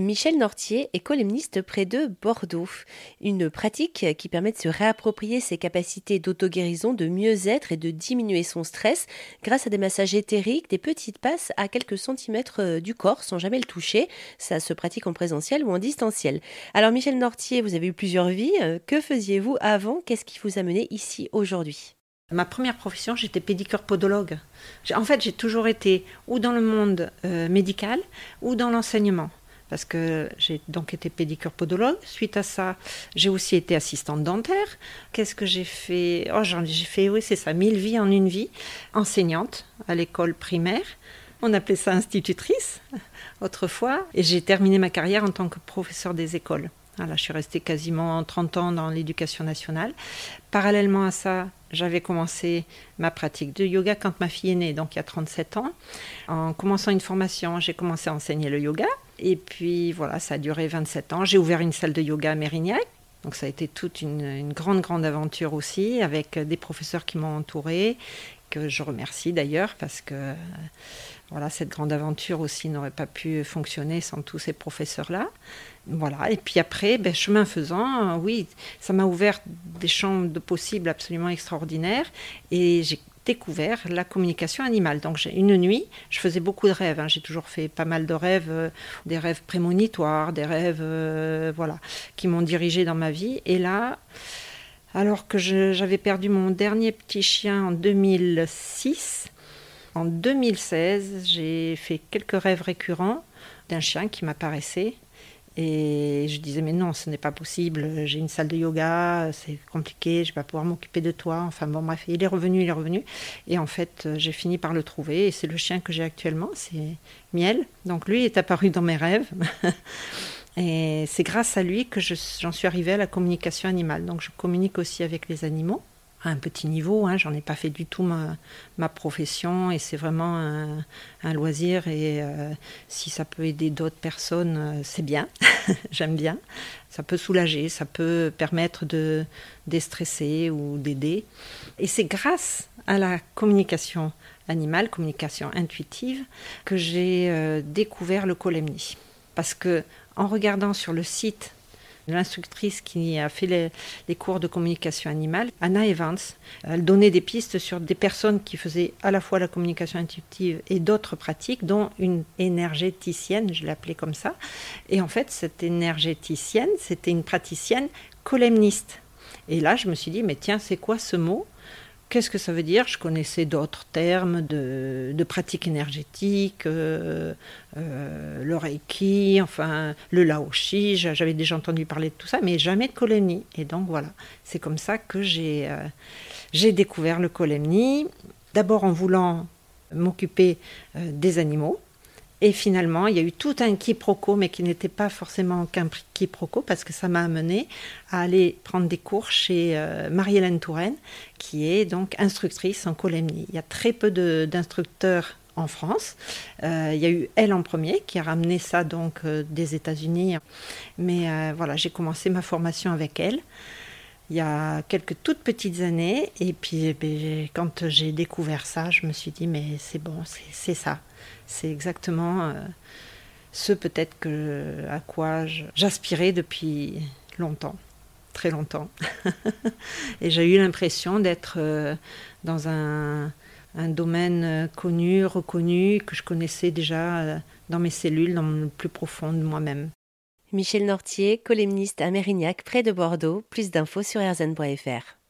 Michel Nortier est columniste près de Bordeaux. Une pratique qui permet de se réapproprier ses capacités d'auto-guérison, de mieux-être et de diminuer son stress grâce à des massages éthériques, des petites passes à quelques centimètres euh, du corps sans jamais le toucher. Ça se pratique en présentiel ou en distanciel. Alors Michel Nortier, vous avez eu plusieurs vies. Euh, que faisiez-vous avant? Qu'est-ce qui vous a mené ici aujourd'hui? Ma première profession, j'étais pédicure podologue. En fait, j'ai toujours été ou dans le monde euh, médical ou dans l'enseignement parce que j'ai donc été pédicure podologue. Suite à ça, j'ai aussi été assistante dentaire. Qu'est-ce que j'ai fait? Oh, j'ai fait, oui, c'est ça, mille vies en une vie. Enseignante à l'école primaire. On appelait ça institutrice autrefois. Et j'ai terminé ma carrière en tant que professeur des écoles. Voilà, je suis restée quasiment 30 ans dans l'éducation nationale. Parallèlement à ça, j'avais commencé ma pratique de yoga quand ma fille est née, donc il y a 37 ans. En commençant une formation, j'ai commencé à enseigner le yoga. Et puis voilà, ça a duré 27 ans. J'ai ouvert une salle de yoga à Mérignac. Donc ça a été toute une, grande, grande aventure aussi, avec des professeurs qui m'ont entourée, que je remercie d'ailleurs, parce que voilà, cette grande aventure aussi n'aurait pas pu fonctionner sans tous ces professeurs-là. Voilà, et puis après, ben, chemin faisant, oui, ça m'a ouvert des champs de possibles absolument extraordinaires, et j'ai découvert la communication animale. Donc une nuit, je faisais beaucoup de rêves. Hein. J'ai toujours fait pas mal de rêves, euh, des rêves prémonitoires, des rêves euh, voilà, qui m'ont dirigé dans ma vie. Et là, alors que j'avais perdu mon dernier petit chien en 2006, en 2016, j'ai fait quelques rêves récurrents d'un chien qui m'apparaissait et je disais, mais non, ce n'est pas possible, j'ai une salle de yoga, c'est compliqué, je ne vais pas pouvoir m'occuper de toi. Enfin bon, bref, il est revenu, il est revenu. Et en fait, j'ai fini par le trouver. Et c'est le chien que j'ai actuellement, c'est Miel. Donc lui est apparu dans mes rêves. et c'est grâce à lui que j'en suis arrivée à la communication animale. Donc je communique aussi avec les animaux un petit niveau. Hein, J'en ai pas fait du tout ma, ma profession et c'est vraiment un, loisir. Et euh, si ça peut aider d'autres personnes, euh, c'est bien. J'aime bien. Ça peut soulager, ça peut permettre de déstresser ou d'aider. Et c'est grâce à la communication animale, communication intuitive, que j'ai euh, découvert le colemni. Parce que en regardant sur le site L'instructrice qui a fait les, cours de communication animale, Anna Evans, elle donnait des pistes sur des personnes qui faisaient à la fois la communication intuitive et d'autres pratiques, dont une énergéticienne, je l'appelais comme ça. Et en fait, cette énergéticienne, c'était une praticienne colémniste. Et là, je me suis dit, mais tiens, c'est quoi ce mot? Qu'est-ce que ça veut dire Je connaissais d'autres termes de, de pratiques énergétiques, euh, euh, le Reiki, enfin le Laoshi, j'avais déjà entendu parler de tout ça, mais jamais de Kolemni. Et donc voilà, c'est comme ça que j'ai euh, découvert le Kolemni, d'abord en voulant m'occuper des animaux, et finalement, il y a eu tout un quiproquo, mais qui n'était pas forcément qu'un quiproquo, parce que ça m'a amené à aller prendre des cours chez euh, Marie-Hélène Touraine, qui est donc instructrice en colémie. Il y a très peu d'instructeurs en France. Euh, il y a eu elle en premier qui a ramené ça donc euh, des États-Unis. Mais voilà, j'ai commencé ma formation avec elle il y a quelques toutes petites années. Et puis, eh ben, quand j'ai découvert ça, je me suis dit, mais c'est bon, c'est ça. C'est exactement euh, ce peut-être que à quoi j'aspirais depuis longtemps, très longtemps. et j'ai eu l'impression d'être euh, dans un, un, domaine connu, reconnu, que je connaissais déjà euh, dans mes cellules, dans le plus profond de moi-même. Michel Nortier, columniste à Mérignac, près de Bordeaux. Plus d'infos sur rzn.fr.